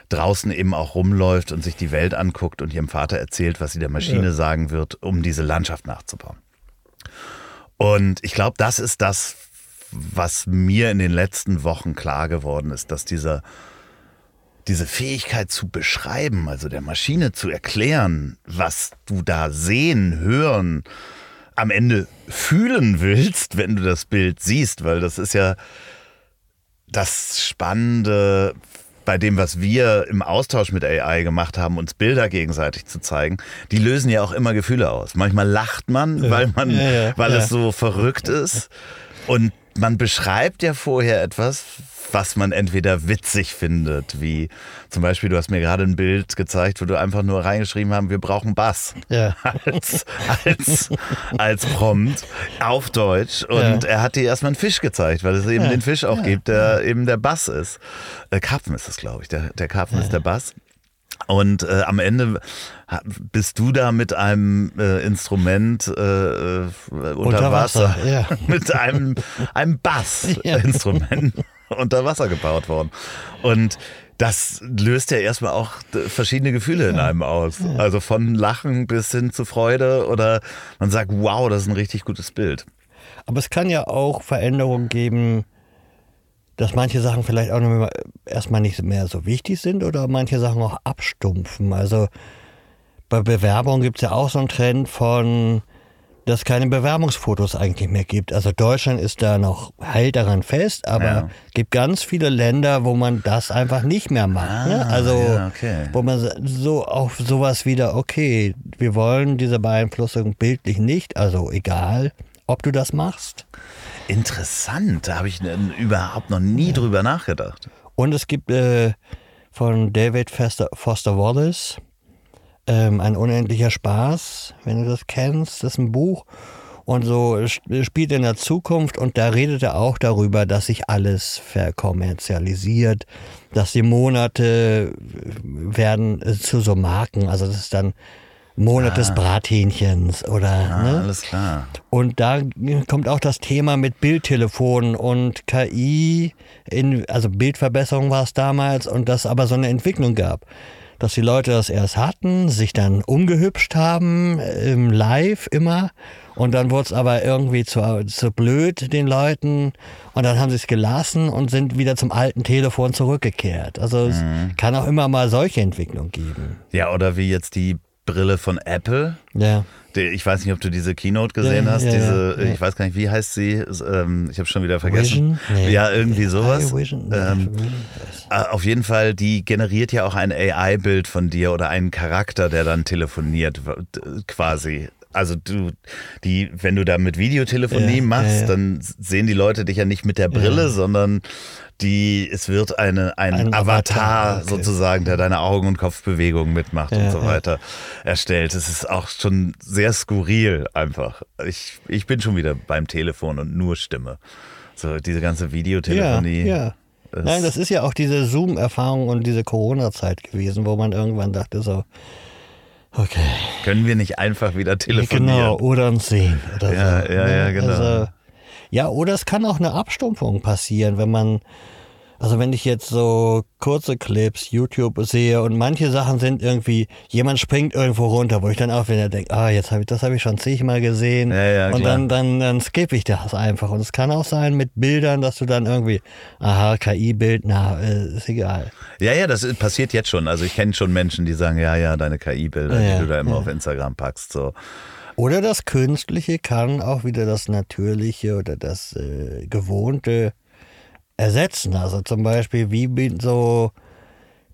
draußen eben auch rumläuft und sich die Welt anguckt und ihrem Vater erzählt, was sie der Maschine ja. sagen wird, um diese Landschaft nachzubauen. Und ich glaube, das ist das, was mir in den letzten Wochen klar geworden ist, dass dieser, diese Fähigkeit zu beschreiben, also der Maschine zu erklären, was du da sehen, hören, am Ende fühlen willst, wenn du das Bild siehst, weil das ist ja das Spannende bei dem, was wir im Austausch mit AI gemacht haben, uns Bilder gegenseitig zu zeigen, die lösen ja auch immer Gefühle aus. Manchmal lacht man, ja. weil man, ja, ja, weil es so verrückt ist. Und man beschreibt ja vorher etwas, was man entweder witzig findet, wie zum Beispiel, du hast mir gerade ein Bild gezeigt, wo du einfach nur reingeschrieben haben, wir brauchen Bass ja. als, als, als Prompt auf Deutsch. Und ja. er hat dir erstmal einen Fisch gezeigt, weil es eben ja. den Fisch auch gibt, der eben der Bass ist. Äh, Karpfen ist es, glaube ich. Der, der Karpfen ist der Bass. Und äh, am Ende bist du da mit einem äh, Instrument äh, äh unter, unter, Wasser, Wasser ja. mit einem, einem Bassinstrument. unter Wasser gebaut worden. Und das löst ja erstmal auch verschiedene Gefühle in einem aus. Also von Lachen bis hin zu Freude oder man sagt, wow, das ist ein richtig gutes Bild. Aber es kann ja auch Veränderungen geben, dass manche Sachen vielleicht auch erstmal nicht mehr so wichtig sind oder manche Sachen auch abstumpfen. Also bei Bewerbungen gibt es ja auch so einen Trend von, dass es keine Bewerbungsfotos eigentlich mehr gibt. Also Deutschland ist da noch heil daran fest, aber ja. gibt ganz viele Länder, wo man das einfach nicht mehr macht. Ne? Ah, ne? Also ja, okay. wo man so auf sowas wieder, okay, wir wollen diese Beeinflussung bildlich nicht, also egal, ob du das machst. Interessant, da habe ich überhaupt noch nie ja. drüber nachgedacht. Und es gibt äh, von David Foster, Foster Wallace ähm, ein unendlicher Spaß, wenn du das kennst, das ist ein Buch und so spielt in der Zukunft und da redet er auch darüber, dass sich alles verkommerzialisiert, dass die Monate werden zu so Marken, also das ist dann Monat des Brathähnchens oder. Ah, ne? alles klar. Und da kommt auch das Thema mit Bildtelefon und KI, in, also Bildverbesserung war es damals und das aber so eine Entwicklung gab. Dass die Leute das erst hatten, sich dann umgehübscht haben, im Live immer. Und dann wurde es aber irgendwie zu, zu blöd den Leuten. Und dann haben sie es gelassen und sind wieder zum alten Telefon zurückgekehrt. Also es kann auch immer mal solche Entwicklung geben. Ja, oder wie jetzt die Brille von Apple. Ja. Ich weiß nicht, ob du diese Keynote gesehen Ja, hast. ja, diese, ja, ich weiß gar nicht, wie heißt sie? Ähm, Ich habe schon wieder vergessen. Vision? Ja, irgendwie sowas. Ähm, äh, auf jeden Fall, die generiert ja auch ein AI-Bild von dir oder einen Charakter, der dann telefoniert, quasi. Also du, die, wenn du da mit Videotelefonie Ja, machst, ja, ja. dann sehen die Leute dich ja nicht mit der Brille, sondern die, es wird eine, ein, Ein Avatar, Avatar, okay. sozusagen, der deine Augen- und Kopfbewegungen mitmacht und Ja, so ja. weiter erstellt. Es ist auch schon sehr skurril einfach. Ich, ich bin schon wieder beim Telefon und nur Stimme. So diese ganze Videotelefonie. Ja, ja. Nein, das ist ja auch diese Zoom-Erfahrung und diese Corona-Zeit gewesen, wo man irgendwann dachte so, okay, Können wir nicht einfach wieder telefonieren? genau, oder uns sehen oder Ja, so. ja, ne? ja, genau. Also, ja, oder es kann auch eine Abstumpfung passieren, wenn man, also wenn ich jetzt so kurze Clips, YouTube sehe und manche Sachen sind irgendwie, jemand springt irgendwo runter, wo ich dann auch wieder denke, ah, jetzt habe ich, das habe ich schon zigmal gesehen. Ja, ja, und klar. dann, dann, dann skippe ich das einfach. Und es kann auch sein mit Bildern, dass du dann irgendwie, aha, KI-Bild, na, äh, ist egal. Ja, ja, das passiert jetzt schon. Also ich kenne schon Menschen, die sagen, ja, ja, deine KI-Bilder, Ja, die du da immer auf Instagram packst. So. Oder das Künstliche kann auch wieder das Natürliche oder das äh, Gewohnte ersetzen. Also zum Beispiel wie so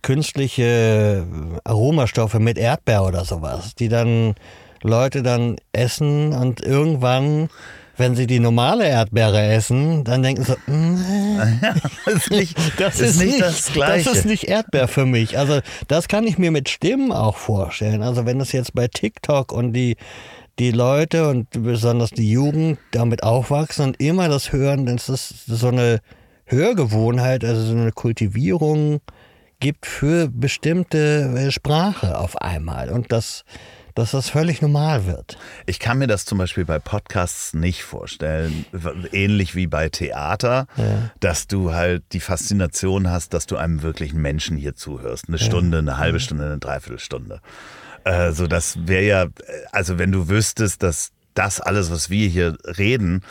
künstliche Aromastoffe mit Erdbeer oder sowas, die dann Leute dann essen und irgendwann, wenn sie die normale Erdbeere essen, dann denken sie, "Mm, Das ist nicht das ist nicht das Gleiche. Das ist nicht Erdbeer für mich. Also das kann ich mir mit Stimmen auch vorstellen. Also wenn das jetzt bei TikTok und die, die Leute und besonders die Jugend damit aufwachsen und immer das hören, dann ist das so eine Hörgewohnheit, also so eine Kultivierung gibt für bestimmte äh, Sprache auf einmal und das, dass das völlig normal wird. Ich kann mir das zum Beispiel bei Podcasts nicht vorstellen, ähnlich wie bei Theater, dass du halt die Faszination hast, dass du einem wirklichen Menschen hier zuhörst. Eine Stunde, eine halbe Stunde, eine Dreiviertelstunde. Äh, so, das wäre ja, also wenn du wüsstest, dass das alles, was wir hier reden,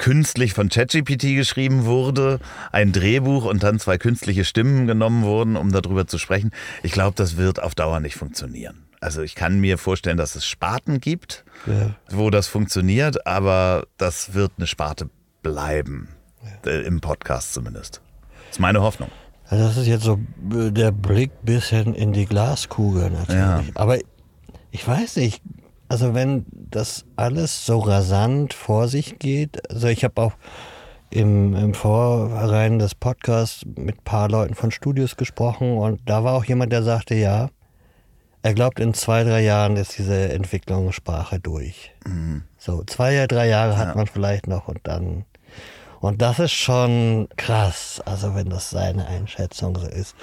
künstlich von ChatGPT geschrieben wurde, ein Drehbuch und dann zwei künstliche Stimmen genommen wurden, um darüber zu sprechen. Ich glaube, das wird auf Dauer nicht funktionieren. Also ich kann mir vorstellen, dass es Sparten gibt, Ja. wo das funktioniert, aber das wird eine Sparte bleiben. Äh, Im Podcast zumindest. Das ist meine Hoffnung. Also das ist jetzt so äh, der Blick bisschen in die Glaskugel natürlich. Ja. Aber ich weiß nicht, also wenn das alles so rasant vor sich geht, also ich habe auch im, im Vorrein des Podcasts mit ein paar Leuten von Studios gesprochen und da war auch jemand, der sagte, ja, er glaubt, in zwei, drei Jahren ist diese Entwicklungssprache durch. So, zwei, drei Jahre hat man vielleicht noch und dann. Und das ist schon krass, also wenn das seine Einschätzung so ist.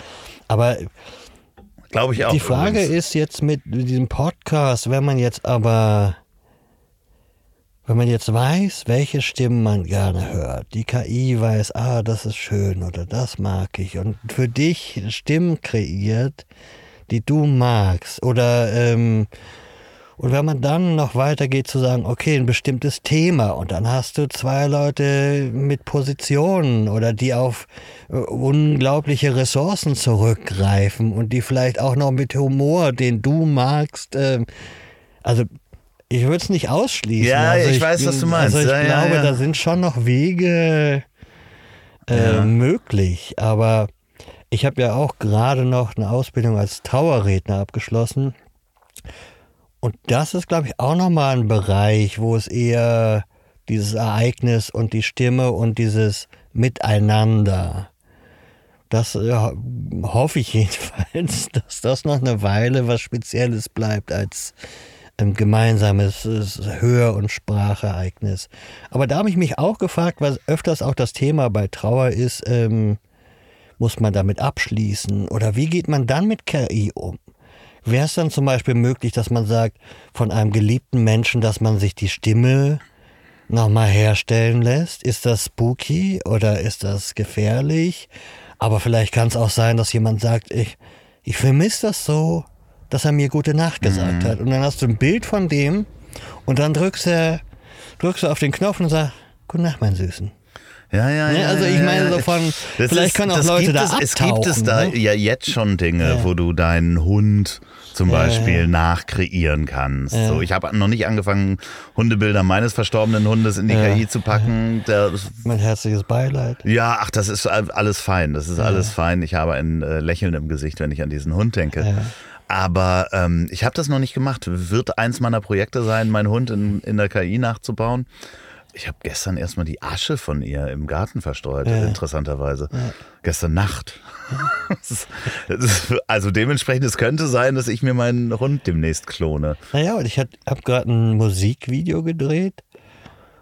Aber Glaube ich auch. die Frage übrigens. ist jetzt mit diesem Podcast, wenn man jetzt aber, wenn man jetzt weiß, welche Stimmen man gerne hört, die KI weiß, ah, das ist schön oder das mag ich und für dich Stimmen kreiert, die du magst oder ähm, und wenn man dann noch weitergeht zu sagen, okay, ein bestimmtes Thema und dann hast du zwei Leute mit Positionen oder die auf äh, unglaubliche Ressourcen zurückgreifen und die vielleicht auch noch mit Humor, den du magst, ähm, also ich würde es nicht ausschließen. Ja, also ich weiß, was du meinst. Also ich Ja, ja, glaube, ja. da sind schon noch Wege äh, Ja. möglich, aber ich habe ja auch gerade noch eine Ausbildung als Trauerredner abgeschlossen. Und das ist, glaube ich, auch nochmal ein Bereich, wo es eher dieses Ereignis und die Stimme und dieses Miteinander, das äh, ho- hoffe ich jedenfalls, dass das noch eine Weile was Spezielles bleibt als ein gemeinsames Hör- und Sprachereignis. Aber da habe ich mich auch gefragt, was öfters auch das Thema bei Trauer ist, ähm, muss man damit abschließen oder wie geht man dann mit KI um? Wäre es dann zum Beispiel möglich, dass man sagt, von einem geliebten Menschen, dass man sich die Stimme nochmal herstellen lässt? Ist das spooky oder ist das gefährlich? Aber vielleicht kann es auch sein, dass jemand sagt, ich, ich vermisse das so, dass er mir gute Nacht gesagt Mhm. hat. Und dann hast du ein Bild von dem und dann drückst du, drückst du auf den Knopf und sagst, Gute Nacht, mein Süßen. Ja, ja, Ne, ja. also ich meine so von, Das vielleicht ist- können auch Leute da es, Es gibt es abtauchen, da ne? ja jetzt schon Dinge, Ja. wo du deinen Hund zum Beispiel ja. nachkreieren kannst. So, ich habe noch nicht angefangen, Hundebilder meines verstorbenen Hundes in die. KI zu packen. Der, Mein herzliches Beileid. ja, ach, das ist alles fein. Das ist alles fein. Ich habe ein äh, Lächeln im Gesicht, wenn ich an diesen Hund denke. Aber ähm, ich habe das noch nicht gemacht. Wird eins meiner Projekte sein, meinen Hund in, in der KI nachzubauen. Ich habe gestern erstmal die Asche von ihr im Garten verstreut, Ja. interessanterweise. Gestern Nacht. Also dementsprechend, es könnte sein, dass ich mir meinen Hund demnächst klone. Naja, und ich habe gerade ein Musikvideo gedreht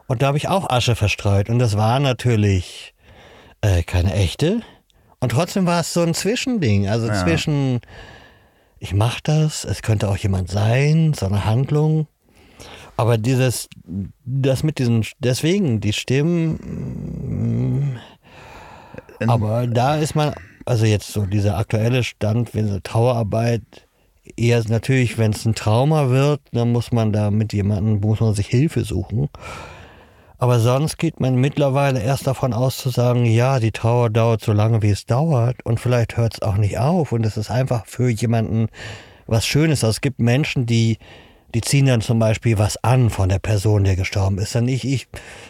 und da habe ich auch Asche verstreut. Und das war natürlich äh, keine echte. Und trotzdem war es so ein Zwischending. Also Ja. zwischen, ich mache das, es könnte auch jemand sein, so eine Handlung. Aber dieses, das mit diesen, deswegen, die Stimmen, mm, aber da ist man, also jetzt so dieser aktuelle Stand, wenn so Trauerarbeit, eher natürlich, wenn es ein Trauma wird, dann muss man da mit jemandem, muss man sich Hilfe suchen. Aber sonst geht man mittlerweile erst davon aus zu sagen, ja, die Trauer dauert so lange, wie es dauert und vielleicht hört es auch nicht auf und es ist einfach für jemanden was Schönes. Also es gibt Menschen, die, die ziehen dann zum Beispiel was an von der Person, der gestorben ist. Dann nicht ich,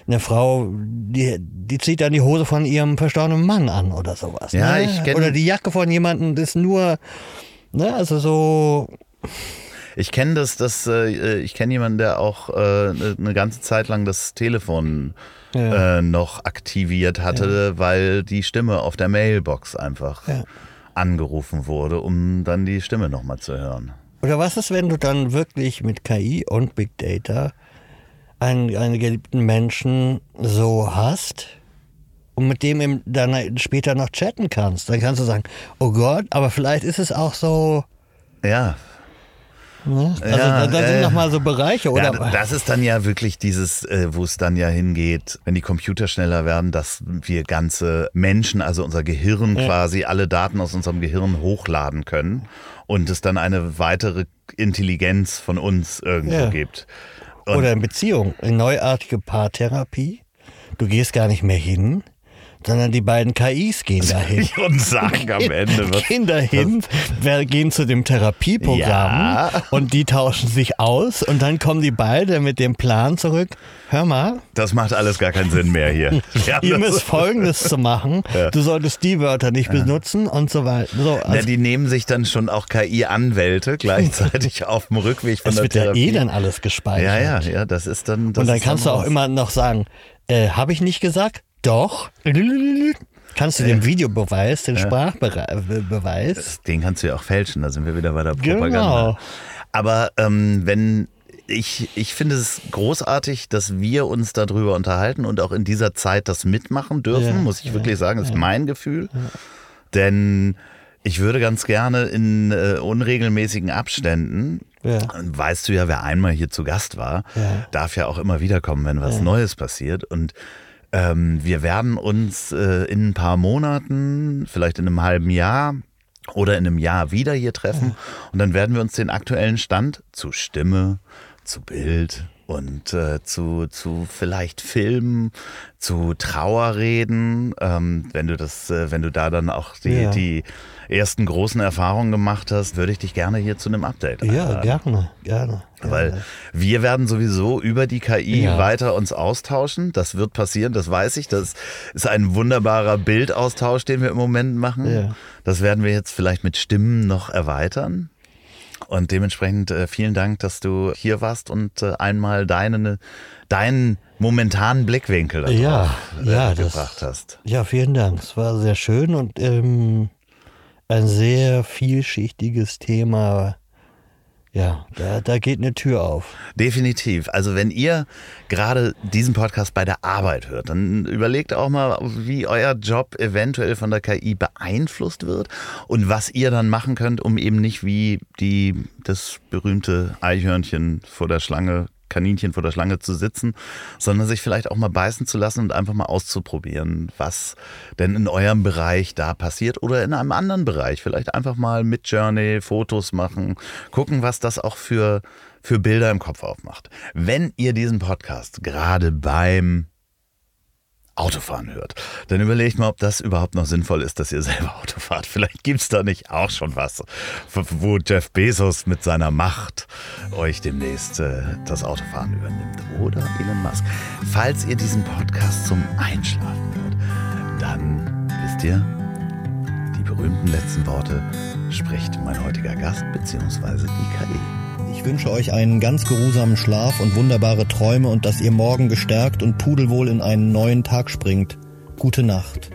eine Frau, die, die zieht dann die Hose von ihrem verstorbenen Mann an oder sowas. Ja, ne? ich kenn- Oder die Jacke von jemandem, das ist nur, ne, also so, Ich kenne das, das äh, ich kenne jemanden, der auch äh, eine ganze Zeit lang das Telefon Ja. äh, noch aktiviert hatte, weil die Stimme auf der Mailbox einfach Ja. angerufen wurde, um dann die Stimme nochmal zu hören. Oder was ist, wenn du dann wirklich mit KI und Big Data einen, einen geliebten Menschen so hast und mit dem dann später noch chatten kannst? Dann kannst du sagen, oh Gott, aber vielleicht ist es auch so, Ja, ne? Also Ja, da, da äh, sind nochmal so Bereiche, oder? ja, das ist dann ja wirklich dieses, äh, wo es dann ja hingeht, wenn die Computer schneller werden, dass wir ganze Menschen, also unser Gehirn quasi, alle Daten aus unserem Gehirn hochladen können und es dann eine weitere Intelligenz von uns irgendwo Ja. gibt. Und oder in Beziehung, in neuartige Paartherapie. Du gehst gar nicht mehr hin, sondern die beiden KIs gehen dahin. und sagen am Ende, was, gehen dahin, wer- gehen zu dem Therapieprogramm Ja. und die tauschen sich aus und dann kommen die beide mit dem Plan zurück. Hör mal, das macht alles gar keinen Sinn mehr hier. Wir das- müsst Folgendes zu machen. Du solltest die Wörter nicht benutzen und so weiter. So, Na, also, die nehmen sich dann schon auch KI-Anwälte gleichzeitig auf dem Rückweg von das der wird ja Therapie. eh dann alles gespeichert. ja, ja, ja, das ist dann. Das und dann ist kannst du auch raus. immer noch sagen, äh, habe ich nicht gesagt? Doch. Kannst du den Videobeweis, den Sprachbeweis. Den kannst du ja auch fälschen, da sind wir wieder bei der Genau. Propaganda. Aber ähm, wenn ich, ich finde es großartig, dass wir uns darüber unterhalten und auch in dieser Zeit das mitmachen dürfen, Ja, muss ich wirklich sagen, ist mein Gefühl. Denn ich würde ganz gerne in äh, unregelmäßigen Abständen, Ja. weißt du ja, wer einmal hier zu Gast war, Ja. darf ja auch immer wieder kommen, wenn was Neues passiert. Und ähm, wir werden uns äh, in ein paar Monaten, vielleicht in einem halben Jahr oder in einem Jahr wieder hier treffen. Und dann werden wir uns den aktuellen Stand zu Stimme, zu Bild und äh, zu, zu vielleicht Filmen, zu Trauerreden, ähm, wenn du das, äh, wenn du da dann auch die, Ja. die ersten großen Erfahrungen gemacht hast, würde ich dich gerne hier zu einem Update Ja, einladen. gerne, gerne. Weil wir werden sowieso über die KI Ja. weiter uns austauschen. Das wird passieren, das weiß ich. Das ist ein wunderbarer Bildaustausch, den wir im Moment machen. Ja. Das werden wir jetzt vielleicht mit Stimmen noch erweitern. Und dementsprechend äh, vielen Dank, dass du hier warst und äh, einmal deine, deinen momentanen Blickwinkel darauf Ja, äh, ja, das- gebracht hast. Ja, vielen Dank. Es war sehr schön und ähm, ein sehr vielschichtiges Thema. Ja, da, da geht eine Tür auf. Definitiv. Also wenn ihr gerade diesen Podcast bei der Arbeit hört, dann überlegt auch mal, wie euer Job eventuell von der KI beeinflusst wird und was ihr dann machen könnt, um eben nicht wie die das berühmte Eichhörnchen vor der Schlange Kaninchen vor der Schlange zu sitzen, sondern sich vielleicht auch mal beißen zu lassen und einfach mal auszuprobieren, was denn in eurem Bereich da passiert oder in einem anderen Bereich. Vielleicht einfach mal mit Journey Fotos machen, gucken, was das auch für, für Bilder im Kopf aufmacht. Wenn ihr diesen Podcast gerade beim Autofahren hört, dann überlegt mal, ob das überhaupt noch sinnvoll ist, dass ihr selber Auto fahrt. Vielleicht gibt es da nicht auch schon was, wo Jeff Bezos mit seiner Macht euch demnächst äh, das Autofahren übernimmt. Oder Elon Musk. Falls ihr diesen Podcast zum Einschlafen hört, dann wisst ihr, die berühmten letzten Worte spricht mein heutiger Gast bzw. die KI. Ich wünsche euch einen ganz geruhsamen Schlaf und wunderbare Träume und dass ihr morgen gestärkt und pudelwohl in einen neuen Tag springt. Gute Nacht.